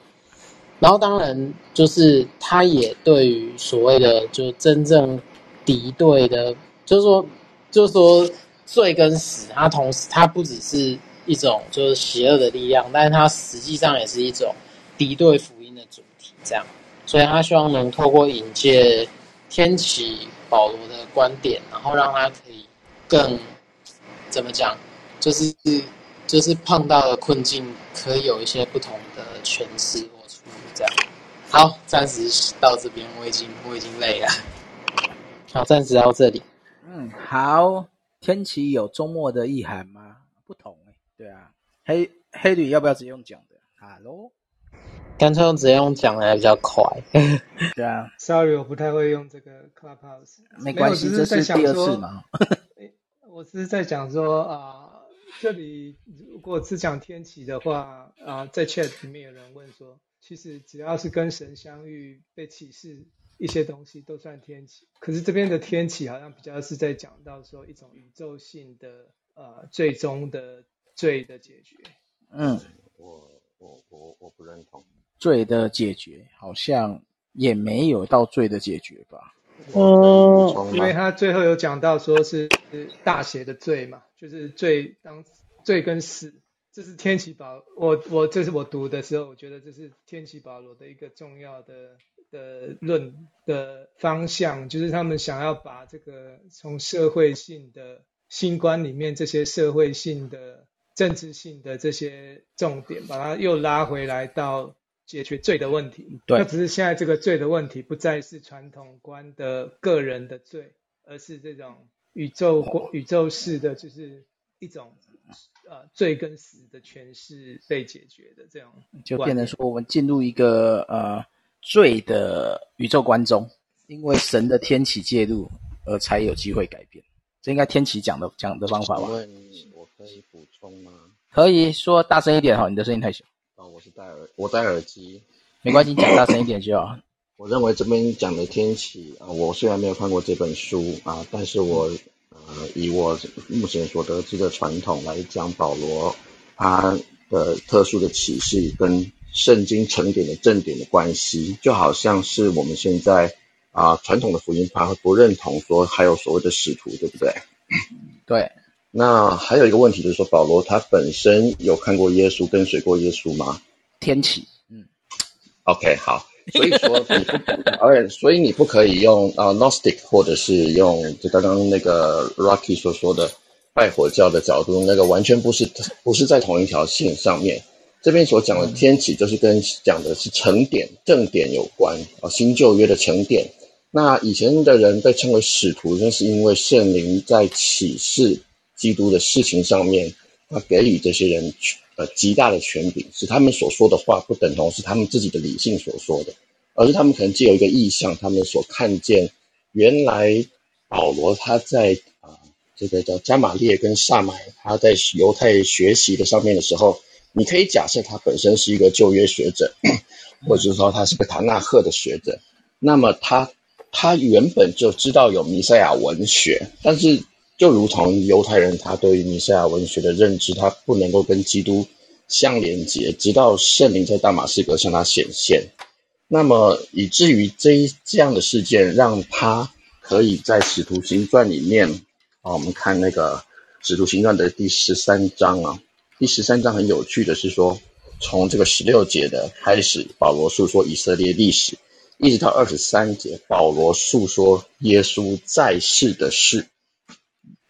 然后当然就是他也对于所谓的就真正敌对的，就是说就是说罪跟死，它同时它不只是一种就是邪恶的力量，但是它实际上也是一种敌对福音的主题。这样，所以他希望能透过引介天启保罗的观点，然后让他可以更怎么讲，就是就是碰到的困境可以有一些不同的诠释或处理，这样。好，暂时到这边，我已经我已经累了。好，暂时到这里。嗯，好。天启有周末的意涵吗？不同哎、欸，对啊。黑黑女要不要直接用讲的？哈喽，干脆用直接用讲的还比较快。对啊，Sorry，我不太会用这个 Clubhouse。没关系，这是第二次嘛。我只是在讲说啊、呃，这里如果只讲天启的话啊、呃，在 Chat 里面有人问说，其实只要是跟神相遇被启示。一些东西都算天启，可是这边的天启好像比较是在讲到说一种宇宙性的呃最终的罪的解决。嗯，我我我我不认同罪的解决，好像也没有到罪的解决吧？哦，因为他最后有讲到说是大写的罪嘛，就是罪当罪跟死，这是天启保我我这是我读的时候，我觉得这是天启保罗的一个重要的。的论的方向，就是他们想要把这个从社会性的新观里面这些社会性的政治性的这些重点，把它又拉回来到解决罪的问题。对，那只是现在这个罪的问题不再是传统观的个人的罪，而是这种宇宙宇宙式的，就是一种呃罪跟死的诠释被解决的这样，就变成说我们进入一个呃。罪的宇宙观中，因为神的天启介入而才有机会改变，这应该天启讲的讲的方法吧？我可以补充吗？可以说大声一点哈，你的声音太小。哦，我是戴耳，我戴耳机，没关系，讲大声一点就好。我认为这边讲的天启啊，我虽然没有看过这本书啊，但是我呃以我目前所得知的传统来讲，保罗他的特殊的启示跟。圣经成典的正典的关系，就好像是我们现在啊传统的福音派会不认同说还有所谓的使徒，对不对？对。那还有一个问题就是说，保罗他本身有看过耶稣，跟随过耶稣吗？天启，嗯。OK，好。所以说你不，而所以你不可以用啊 Gnostic 或者是用就刚刚那个 Rocky 所说的拜火教的角度，那个完全不是不是在同一条线上面。这边所讲的天启，就是跟讲的是成典、正典有关啊，新旧约的成典。那以前的人被称为使徒，那是因为圣灵在启示基督的事情上面，他给予这些人呃极大的权柄，使他们所说的话不等同是他们自己的理性所说的，而是他们可能借由一个意象，他们所看见原来保罗他在啊这个叫加玛列跟撒买他在犹太学习的上面的时候。你可以假设他本身是一个旧约学者，或者说他是个塔纳赫的学者，那么他他原本就知道有弥赛亚文学，但是就如同犹太人，他对于弥赛亚文学的认知，他不能够跟基督相连接，直到圣灵在大马士革向他显现，那么以至于这一这样的事件，让他可以在使徒行传里面啊，我们看那个使徒行传的第十三章啊。第十三章很有趣的是说，从这个十六节的开始，保罗述说以色列历史，一直到二十三节，保罗述说耶稣在世的事。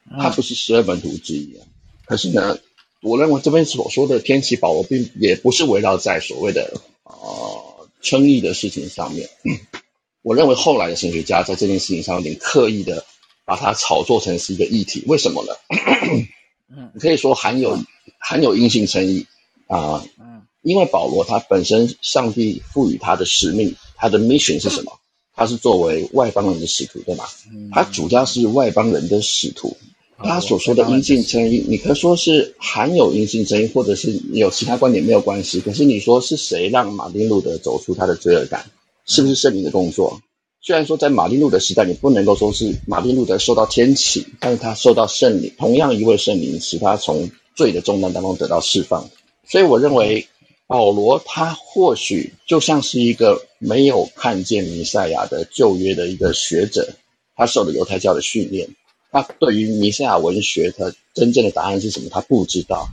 他不是十二门徒之一啊。可是呢，我认为这边所说的天启保罗并也不是围绕在所谓的呃称义的事情上面。我认为后来的神学家在这件事情上有点刻意的把它炒作成是一个议题。为什么呢？嗯，可以说含有。含有阴性称义啊，嗯，因为保罗他本身，上帝赋予他的使命，他的 mission 是什么？他是作为外邦人的使徒，对吗？他主要是外邦人的使徒。他所说的阴性争议，你可以说是含有阴性争议，或者是有其他观点没有关系。可是你说是谁让马丁路德走出他的罪恶感？是不是圣灵的工作？虽然说在马丁路德时代，你不能够说是马丁路德受到天启，但是他受到圣灵，同样一位圣灵使他从。罪的重担当中得到释放，所以我认为保罗他或许就像是一个没有看见弥赛亚的旧约的一个学者，他受了犹太教的训练，他对于弥赛亚文学他真正的答案是什么，他不知道，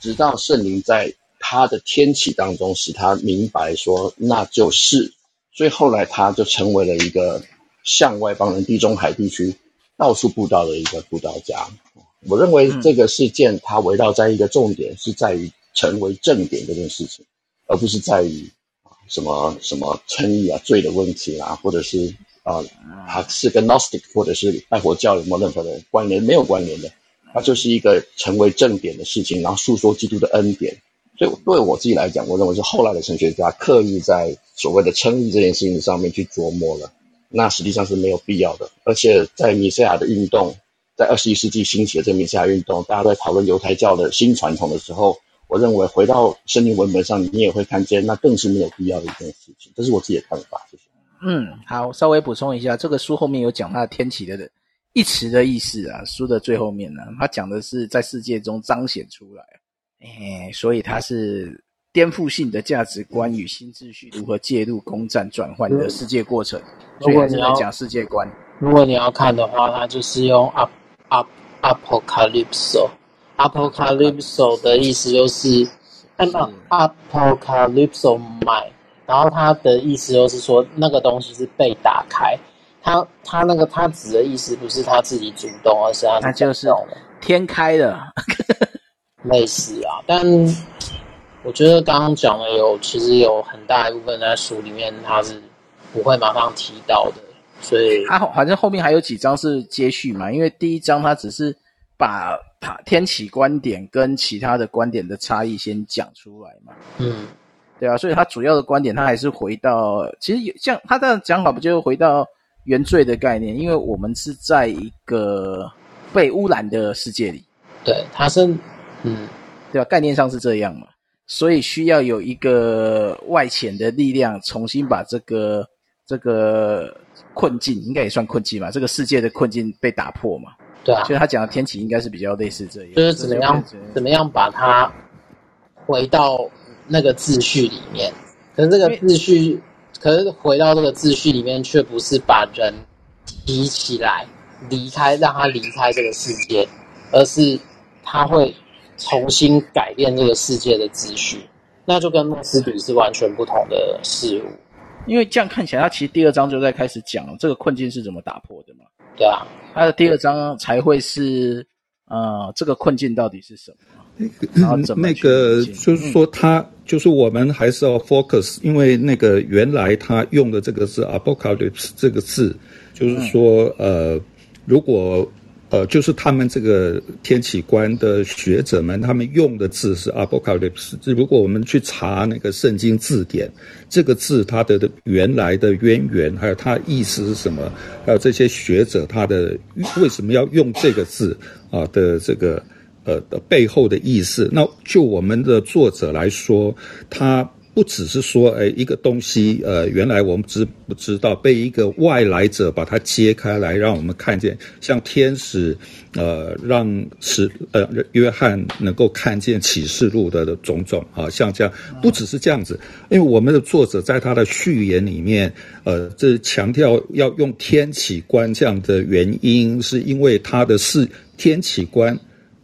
直到圣灵在他的天启当中使他明白说那就是，所以后来他就成为了一个向外邦人地中海地区到处布道的一个布道家。我认为这个事件它围绕在一个重点，是在于成为正点这件事情，而不是在于什么什么称义啊、罪的问题啊，或者是啊，它是跟 Gnostic 或者是拜火教有没有任何的关联？没有关联的，它就是一个成为正点的事情，然后诉说基督的恩典。所以对我自己来讲，我认为是后来的神学家刻意在所谓的称义这件事情上面去琢磨了，那实际上是没有必要的。而且在弥赛亚的运动，在二十一世纪兴起的这个弥赛亚运动，大家在讨论犹太教的新传统的时候，我认为回到圣经文本上，你也会看见，那更是没有必要的一件事情。这是我自己的看法。谢谢。嗯，好，稍微补充一下，这个书后面有讲它的天启的一词的意思啊，书的最后面呢，它讲的是在世界中彰显出来。哎，所以它是颠覆性的价值观与新秩序如何介入、攻占、转换的世界过程。如果你要讲世界观，如果你要看的话，它就是用 up up apocalypso apocalypso 的意思就是，哎嘛 apocalypso my，然后他的意思就是说那个东西是被打开，他他那个他指的意思不是他自己主动，而是他那就是天开的。类似啊，但我觉得刚刚讲的有，其实有很大一部分在书里面，他是不会马上提到的，所以他反正后面还有几章是接续嘛，因为第一章他只是把他天启观点跟其他的观点的差异先讲出来嘛，嗯，对啊，所以他主要的观点他还是回到，其实像他的讲法不就是回到原罪的概念，因为我们是在一个被污染的世界里，对，他是。嗯，对吧？概念上是这样嘛，所以需要有一个外潜的力量，重新把这个这个困境，应该也算困境吧，这个世界的困境被打破嘛。对啊，所以他讲的天启应该是比较类似这样，就是怎么样怎么样把它回到那个秩序里面。可是这个秩序，可是回到这个秩序里面，却不是把人提起来离开，让他离开这个世界，而是他会。重新改变这个世界的秩序，那就跟诺斯底是完全不同的事物。因为这样看起来，他其实第二章就在开始讲这个困境是怎么打破的嘛。对啊，他的第二章才会是呃，这个困境到底是什么？然后怎么那个就是说，他就是我们还是要 focus，因为那个原来他用的这个是 apocalypse 这个字，就是说呃，如果。呃，就是他们这个天启观的学者们，他们用的字是 apocalypse。如果我们去查那个圣经字典，这个字它的原来的渊源，还有它意思是什么，还有这些学者他的为什么要用这个字啊的这个呃的背后的意思，那就我们的作者来说，他。不只是说，哎，一个东西，呃，原来我们知不知道被一个外来者把它揭开来，让我们看见，像天使，呃，让使呃约翰能够看见启示录的种种啊，像这样，不只是这样子，因为我们的作者在他的序言里面，呃，这强调要用天启观这样的原因，是因为他的世天启观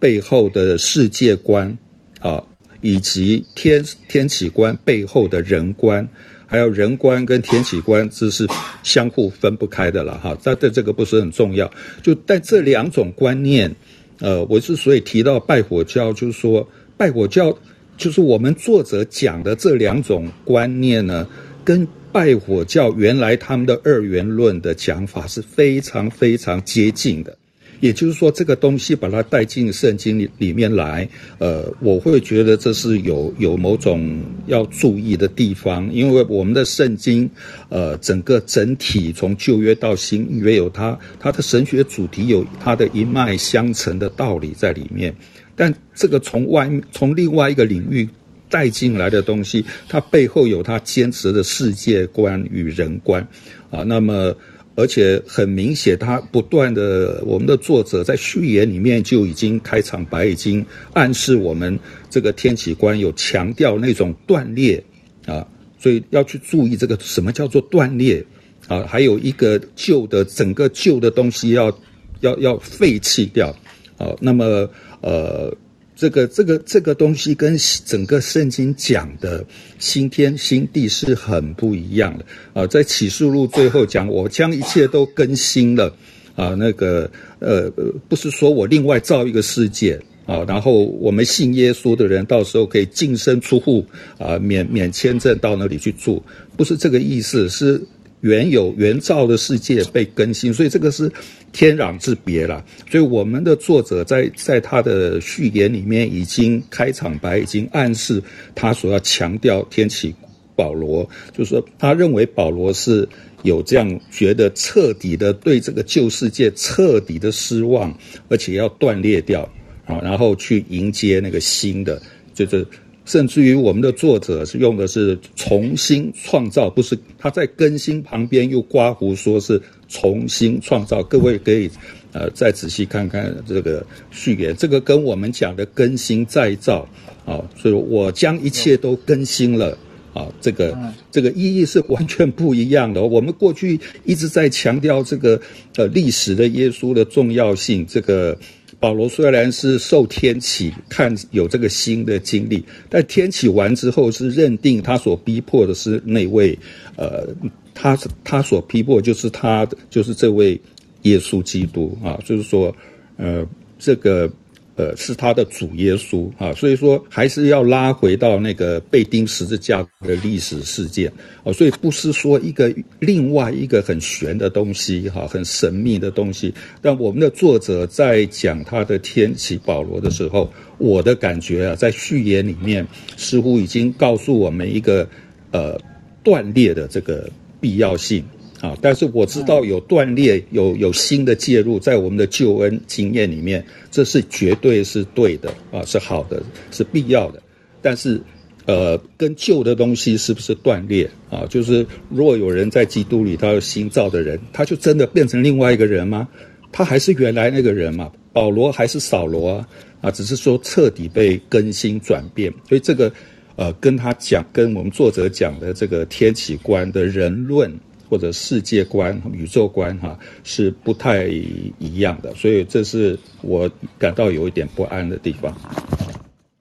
背后的世界观啊。以及天天启观背后的人观，还有人观跟天启观，这是相互分不开的了哈。但但这个不是很重要。就但这两种观念，呃，我之所以提到拜火教，就是说拜火教就是我们作者讲的这两种观念呢，跟拜火教原来他们的二元论的讲法是非常非常接近的。也就是说，这个东西把它带进圣经里里面来，呃，我会觉得这是有有某种要注意的地方，因为我们的圣经，呃，整个整体从旧约到新约有它它的神学主题有它的一脉相承的道理在里面，但这个从外从另外一个领域带进来的东西，它背后有它坚持的世界观与人观，啊，那么。而且很明显，他不断的，我们的作者在序言里面就已经开场白，已经暗示我们这个天启观有强调那种断裂啊，所以要去注意这个什么叫做断裂啊，还有一个旧的整个旧的东西要要要废弃掉啊，那么呃。这个这个这个东西跟整个圣经讲的新天新地是很不一样的啊！在启示录最后讲，我将一切都更新了啊！那个呃，不是说我另外造一个世界啊，然后我们信耶稣的人到时候可以净身出户啊，免免签证到那里去住，不是这个意思，是。原有原造的世界被更新，所以这个是天壤之别了。所以我们的作者在在他的序言里面已经开场白，已经暗示他所要强调天启保罗，就是说他认为保罗是有这样觉得彻底的对这个旧世界彻底的失望，而且要断裂掉啊，然后去迎接那个新的，就是。甚至于我们的作者是用的是重新创造，不是他在更新旁边又刮胡说是重新创造。各位可以呃再仔细看看这个序言，这个跟我们讲的更新再造啊，所以我将一切都更新了啊，这个这个意义是完全不一样的。我们过去一直在强调这个呃历史的耶稣的重要性，这个。保罗虽然是受天启看有这个新的经历，但天启完之后是认定他所逼迫的是那位，呃，他他所逼迫就是他就是这位耶稣基督啊，就是说，呃，这个。呃，是他的主耶稣啊，所以说还是要拉回到那个被钉十字架的历史事件啊，所以不是说一个另外一个很玄的东西哈，很神秘的东西。但我们的作者在讲他的天启保罗的时候，我的感觉啊，在序言里面似乎已经告诉我们一个呃断裂的这个必要性。啊！但是我知道有断裂，有有新的介入，在我们的救恩经验里面，这是绝对是对的啊，是好的，是必要的。但是，呃，跟旧的东西是不是断裂啊？就是如果有人在基督里，他有新造的人，他就真的变成另外一个人吗？他还是原来那个人吗？保罗还是扫罗啊？啊，只是说彻底被更新转变。所以这个，呃，跟他讲，跟我们作者讲的这个天启观的人论。或者世界观、宇宙观，哈，是不太一样的，所以这是我感到有一点不安的地方。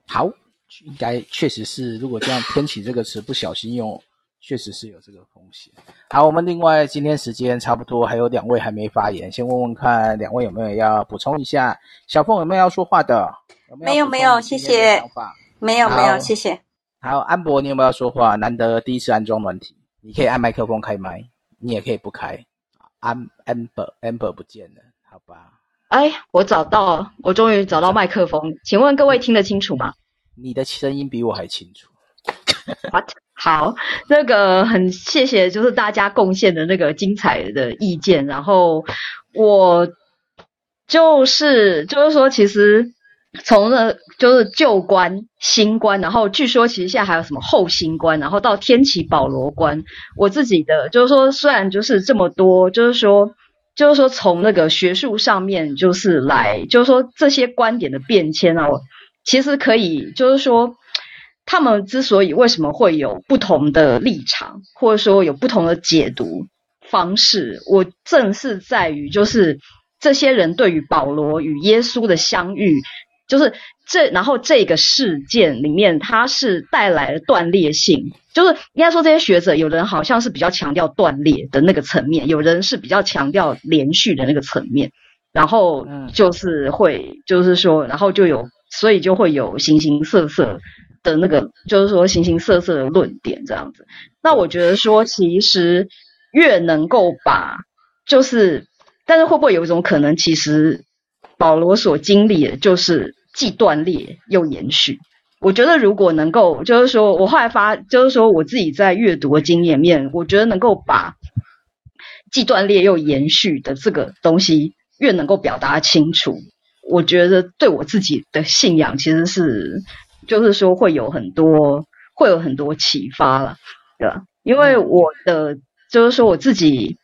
好，应该确实是，如果这样“天启”这个词不小心用，确实是有这个风险。好，我们另外今天时间差不多，还有两位还没发言，先问问看两位有没有要补充一下。小凤有没有要说话的？有没有，没有，谢谢。没有，没有，谢谢。好，安博，你有没有要说话？难得第一次安装软体，你可以按麦克风开麦。你也可以不开，Am Amber Amber 不见了，好吧？哎，我找到了，我终于找到麦克风，请问各位听得清楚吗？你的声音比我还清楚。What？好，那个很谢谢，就是大家贡献的那个精彩的意见，然后我就是就是说，其实。从那就是旧观、新观，然后据说其实现在还有什么后新观，然后到天启保罗观。我自己的就是说，虽然就是这么多，就是说，就是说从那个学术上面就是来，就是说这些观点的变迁啊，其实可以就是说，他们之所以为什么会有不同的立场，或者说有不同的解读方式，我正是在于就是这些人对于保罗与耶稣的相遇。就是这，然后这个事件里面，它是带来了断裂性。就是应该说，这些学者有人好像是比较强调断裂的那个层面，有人是比较强调连续的那个层面。然后就是会，就是说，然后就有，所以就会有形形色色的那个，就是说形形色色的论点这样子。那我觉得说，其实越能够把，就是，但是会不会有一种可能，其实。保罗所经历的就是既断裂又延续。我觉得如果能够，就是说我后来发，就是说我自己在阅读的经验面，我觉得能够把既断裂又延续的这个东西越能够表达清楚，我觉得对我自己的信仰其实是，就是说会有很多会有很多启发了，对吧？因为我的就是说我自己。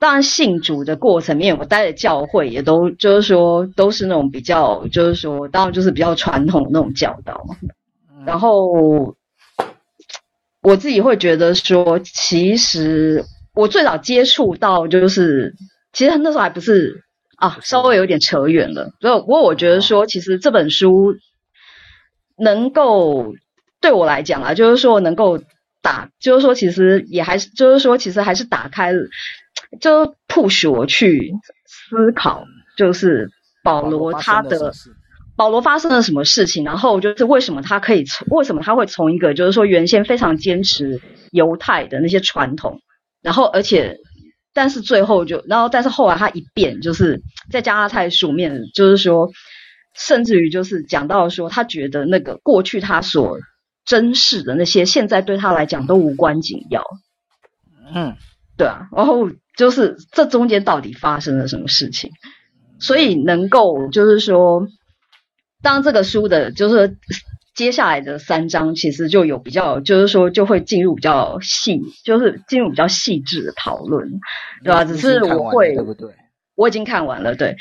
当然，信主的过程面，我待的教会也都就是说，都是那种比较，就是说，当然就是比较传统的那种教导。然后我自己会觉得说，其实我最早接触到就是，其实那时候还不是啊，稍微有点扯远了。所以，不过我觉得说，其实这本书能够对我来讲啊，就是说能够打，就是说其实也还是，就是说其实还是打开了，就 push 我去思考，就是保罗他的保罗发生了什么事情，然后就是为什么他可以从为什么他会从一个就是说原先非常坚持犹太的那些传统，然后而且但是最后就然后但是后来他一变，就是在加拉太书面就是说。甚至于就是讲到说，他觉得那个过去他所珍视的那些，现在对他来讲都无关紧要。嗯，对啊。然后就是这中间到底发生了什么事情？所以能够就是说，当这个书的，就是接下来的三章，其实就有比较，就是说就会进入比较细，就是进入比较细致的讨论，对吧？只是我会，对不对？我已经看完了，对。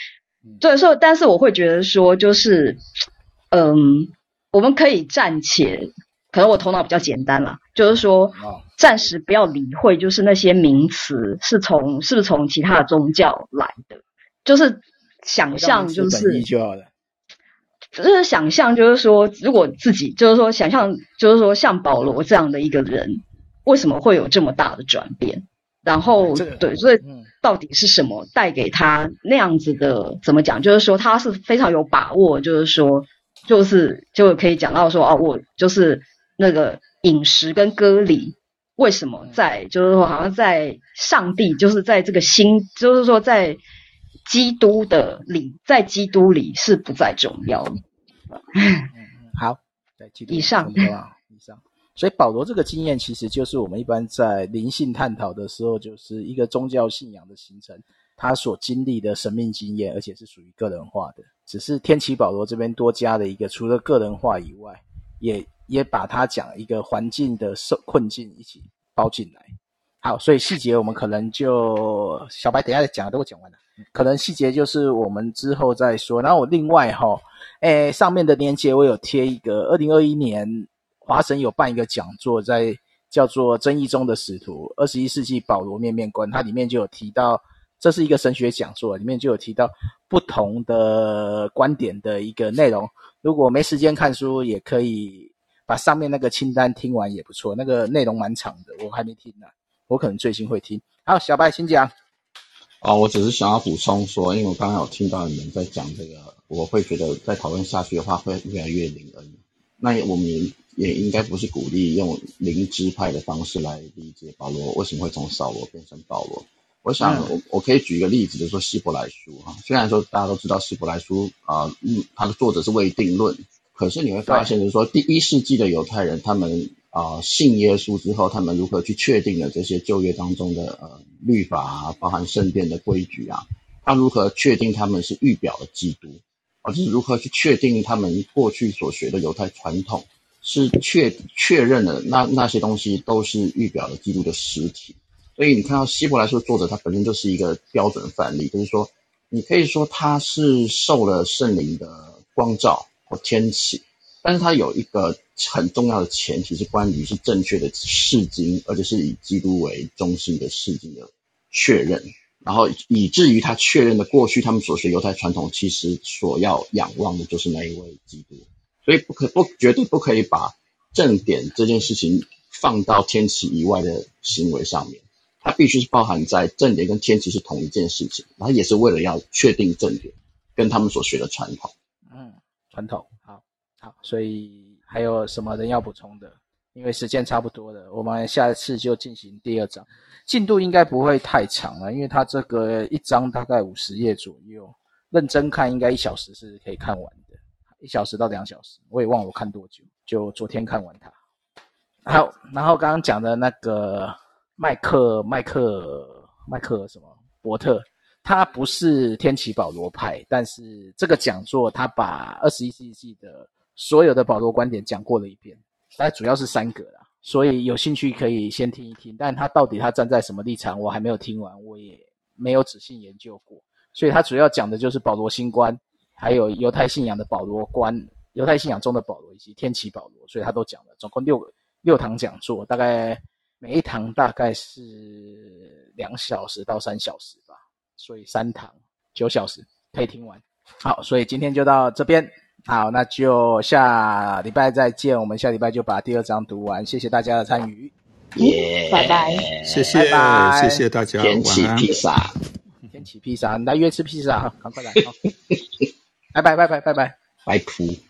对，所以但是我会觉得说，就是，嗯，我们可以暂且，可能我头脑比较简单啦，就是说，暂时不要理会，就是那些名词是从是不是从其他的宗教来的，就是想象就是，就是想象就是说，如果自己就是说想象就是说像保罗这样的一个人，为什么会有这么大的转变？然后对，所以。到底是什么带给他那样子的？怎么讲？就是说他是非常有把握，就是说，就是就可以讲到说，哦，我就是那个饮食跟割礼，为什么在？就是说，好像在上帝，就是在这个心，就是说在基督的里，在基督里是不再重要。嗯，好，在基督以上。所以保罗这个经验，其实就是我们一般在灵性探讨的时候，就是一个宗教信仰的形成，他所经历的生命经验，而且是属于个人化的。只是天启保罗这边多加了一个，除了个人化以外，也也把他讲一个环境的受困境一起包进来。好，所以细节我们可能就小白等下再讲，都会讲完了。可能细节就是我们之后再说。然后我另外哈，诶，上面的链接我有贴一个二零二一年。华神有办一个讲座，在叫做《争议中的使徒：二十一世纪保罗面面观》，它里面就有提到，这是一个神学讲座，里面就有提到不同的观点的一个内容。如果没时间看书，也可以把上面那个清单听完也不错。那个内容蛮长的，我还没听呢，我可能最近会听。好，小白请讲。啊，我只是想要补充说，因为我刚刚有听到你们在讲这个，我会觉得再讨论下去的话，会越来越灵恩。那我们也。也应该不是鼓励用灵知派的方式来理解保罗为什么会从扫罗变成保罗。我想我我可以举一个例子，就是说希伯来书哈，虽然说大家都知道希伯来书啊，嗯，它的作者是未定论，可是你会发现就是说第一世纪的犹太人，他们啊信耶稣之后，他们如何去确定了这些旧约当中的呃律法啊，包含圣殿的规矩啊，他如何确定他们是预表的基督，而是如何去确定他们过去所学的犹太传统。是确确认了那那些东西都是预表的基督的实体，所以你看到希伯来书作者他本身就是一个标准范例，就是说你可以说他是受了圣灵的光照或天启，但是它有一个很重要的前提是关于是正确的释经，而且是以基督为中心的释经的确认，然后以至于他确认的过去他们所学犹太传统其实所要仰望的就是那一位基督。所以不可不绝对不可以把正典这件事情放到天启以外的行为上面，它必须是包含在正典跟天启是同一件事情，然后也是为了要确定正典跟他们所学的传统。嗯，传统好，好，所以还有什么人要补充的？因为时间差不多了，我们下一次就进行第二章，进度应该不会太长了，因为它这个一章大概五十页左右，认真看应该一小时是可以看完的。一小时到两小时，我也忘了我看多久，就昨天看完它。好，然后刚刚讲的那个麦克麦克麦克什么伯特，他不是天启保罗派，但是这个讲座他把二十一世纪的所有的保罗观点讲过了一遍，但主要是三个啦，所以有兴趣可以先听一听。但他到底他站在什么立场，我还没有听完，我也没有仔细研究过，所以他主要讲的就是保罗新观。还有犹太信仰的保罗观，犹太信仰中的保罗以及天启保罗，所以他都讲了，总共六六堂讲座，大概每一堂大概是两小时到三小时吧，所以三堂九小时可以听完。好，所以今天就到这边，好，那就下礼拜再见。我们下礼拜就把第二章读完。谢谢大家的参与。耶，拜拜。谢谢，拜拜谢谢大家。天启披萨，天启披萨，你来约吃披萨，赶快来。拜拜拜拜拜拜，拜拜。